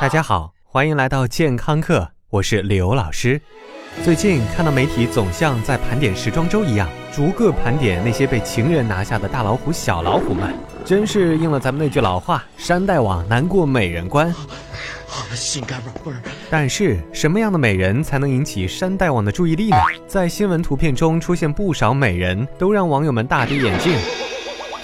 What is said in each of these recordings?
大家好，欢迎来到健康课，我是刘老师。最近看到媒体总像在盘点时装周一样，逐个盘点那些被情人拿下的大老虎、小老虎们，真是应了咱们那句老话：山大王难过美人关。心肝宝贝儿。但是，什么样的美人才能引起山大王的注意力呢？在新闻图片中出现不少美人，都让网友们大跌眼镜。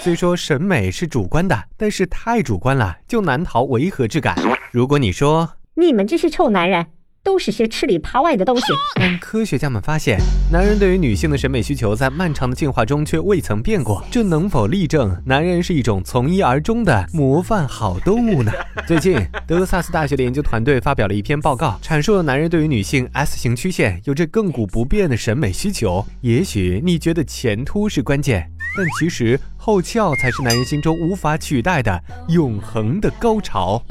虽说审美是主观的，但是太主观了，就难逃违和之感。如果你说你们这些臭男人都是些吃里扒外的东西，但科学家们发现，男人对于女性的审美需求在漫长的进化中却未曾变过，这能否例证男人是一种从一而终的模范好动物呢？最近，德克萨斯大学的研究团队发表了一篇报告，阐述了男人对于女性 S 型曲线有着亘古不变的审美需求。也许你觉得前凸是关键，但其实后翘才是男人心中无法取代的永恒的高潮。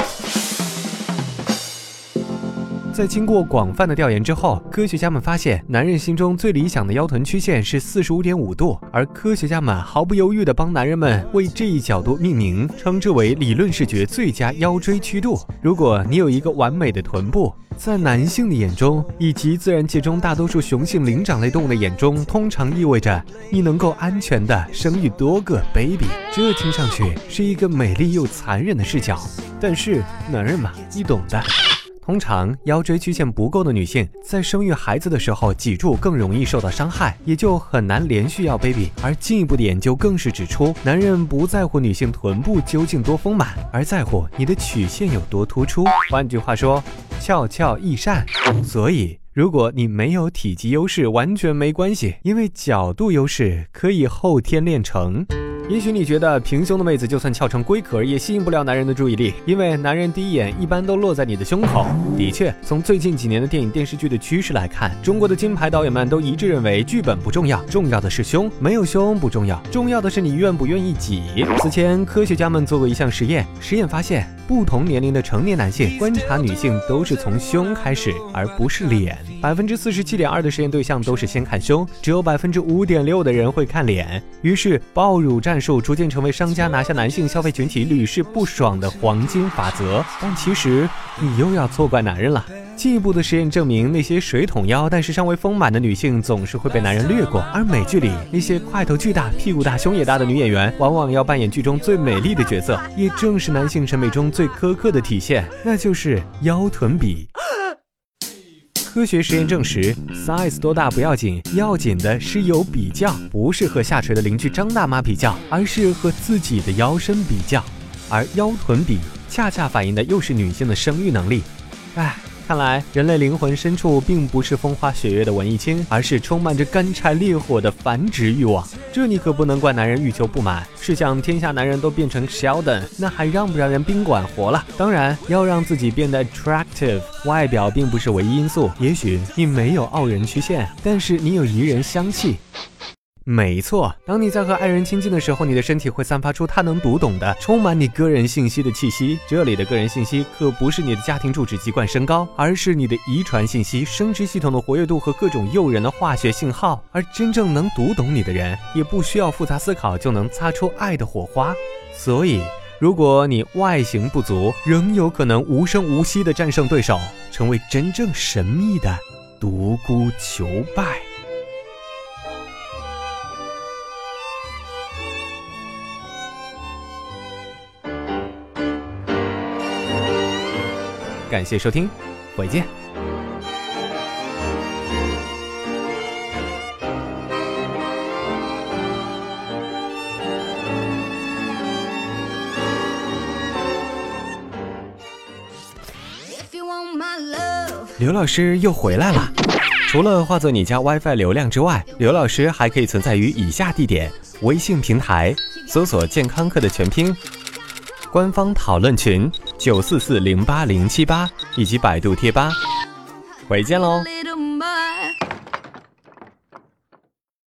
在经过广泛的调研之后，科学家们发现，男人心中最理想的腰臀曲线是四十五点五度，而科学家们毫不犹豫地帮男人们为这一角度命名，称之为理论视觉最佳腰椎曲度。如果你有一个完美的臀部，在男性的眼中，以及自然界中大多数雄性灵长类动物的眼中，通常意味着你能够安全地生育多个 baby。这听上去是一个美丽又残忍的视角，但是男人嘛，你懂的。通常腰椎曲线不够的女性，在生育孩子的时候，脊柱更容易受到伤害，也就很难连续要 baby。而进一步的研究更是指出，男人不在乎女性臀部究竟多丰满，而在乎你的曲线有多突出。换句话说，翘翘易善。所以，如果你没有体积优势，完全没关系，因为角度优势可以后天练成。也许你觉得平胸的妹子就算翘成龟壳也吸引不了男人的注意力，因为男人第一眼一般都落在你的胸口。的确，从最近几年的电影电视剧的趋势来看，中国的金牌导演们都一致认为剧本不重要，重要的是胸，没有胸不重要，重要的是你愿不愿意挤。此前，科学家们做过一项实验，实验发现，不同年龄的成年男性观察女性都是从胸开始，而不是脸。百分之四十七点二的实验对象都是先看胸，只有百分之五点六的人会看脸。于是，爆乳战。战术逐渐成为商家拿下男性消费群体屡试不爽的黄金法则，但其实你又要错怪男人了。进一步的实验证明，那些水桶腰但是尚未丰满的女性总是会被男人略过，而美剧里那些块头巨大、屁股大、胸也大的女演员，往往要扮演剧中最美丽的角色。也正是男性审美中最苛刻的体现，那就是腰臀比。科学实验证实，size 多大不要紧，要紧的是有比较，不是和下垂的邻居张大妈比较，而是和自己的腰身比较。而腰臀比恰恰反映的又是女性的生育能力。唉。看来，人类灵魂深处并不是风花雪月的文艺青，而是充满着干柴烈火的繁殖欲望。这你可不能怪男人欲求不满。试想，天下男人都变成 Sheldon，那还让不让人宾馆活了？当然，要让自己变得 attractive，外表并不是唯一因素。也许你没有傲人曲线，但是你有宜人香气。没错，当你在和爱人亲近的时候，你的身体会散发出他能读懂的、充满你个人信息的气息。这里的个人信息可不是你的家庭住址、籍贯、身高，而是你的遗传信息、生殖系统的活跃度和各种诱人的化学信号。而真正能读懂你的人，也不需要复杂思考就能擦出爱的火花。所以，如果你外形不足，仍有可能无声无息地战胜对手，成为真正神秘的独孤求败。感谢收听，回见。刘老师又回来了。除了化作你家 WiFi 流量之外，刘老师还可以存在于以下地点：微信平台搜索“健康课”的全拼。官方讨论群九四四零八零七八以及百度贴吧，回见喽。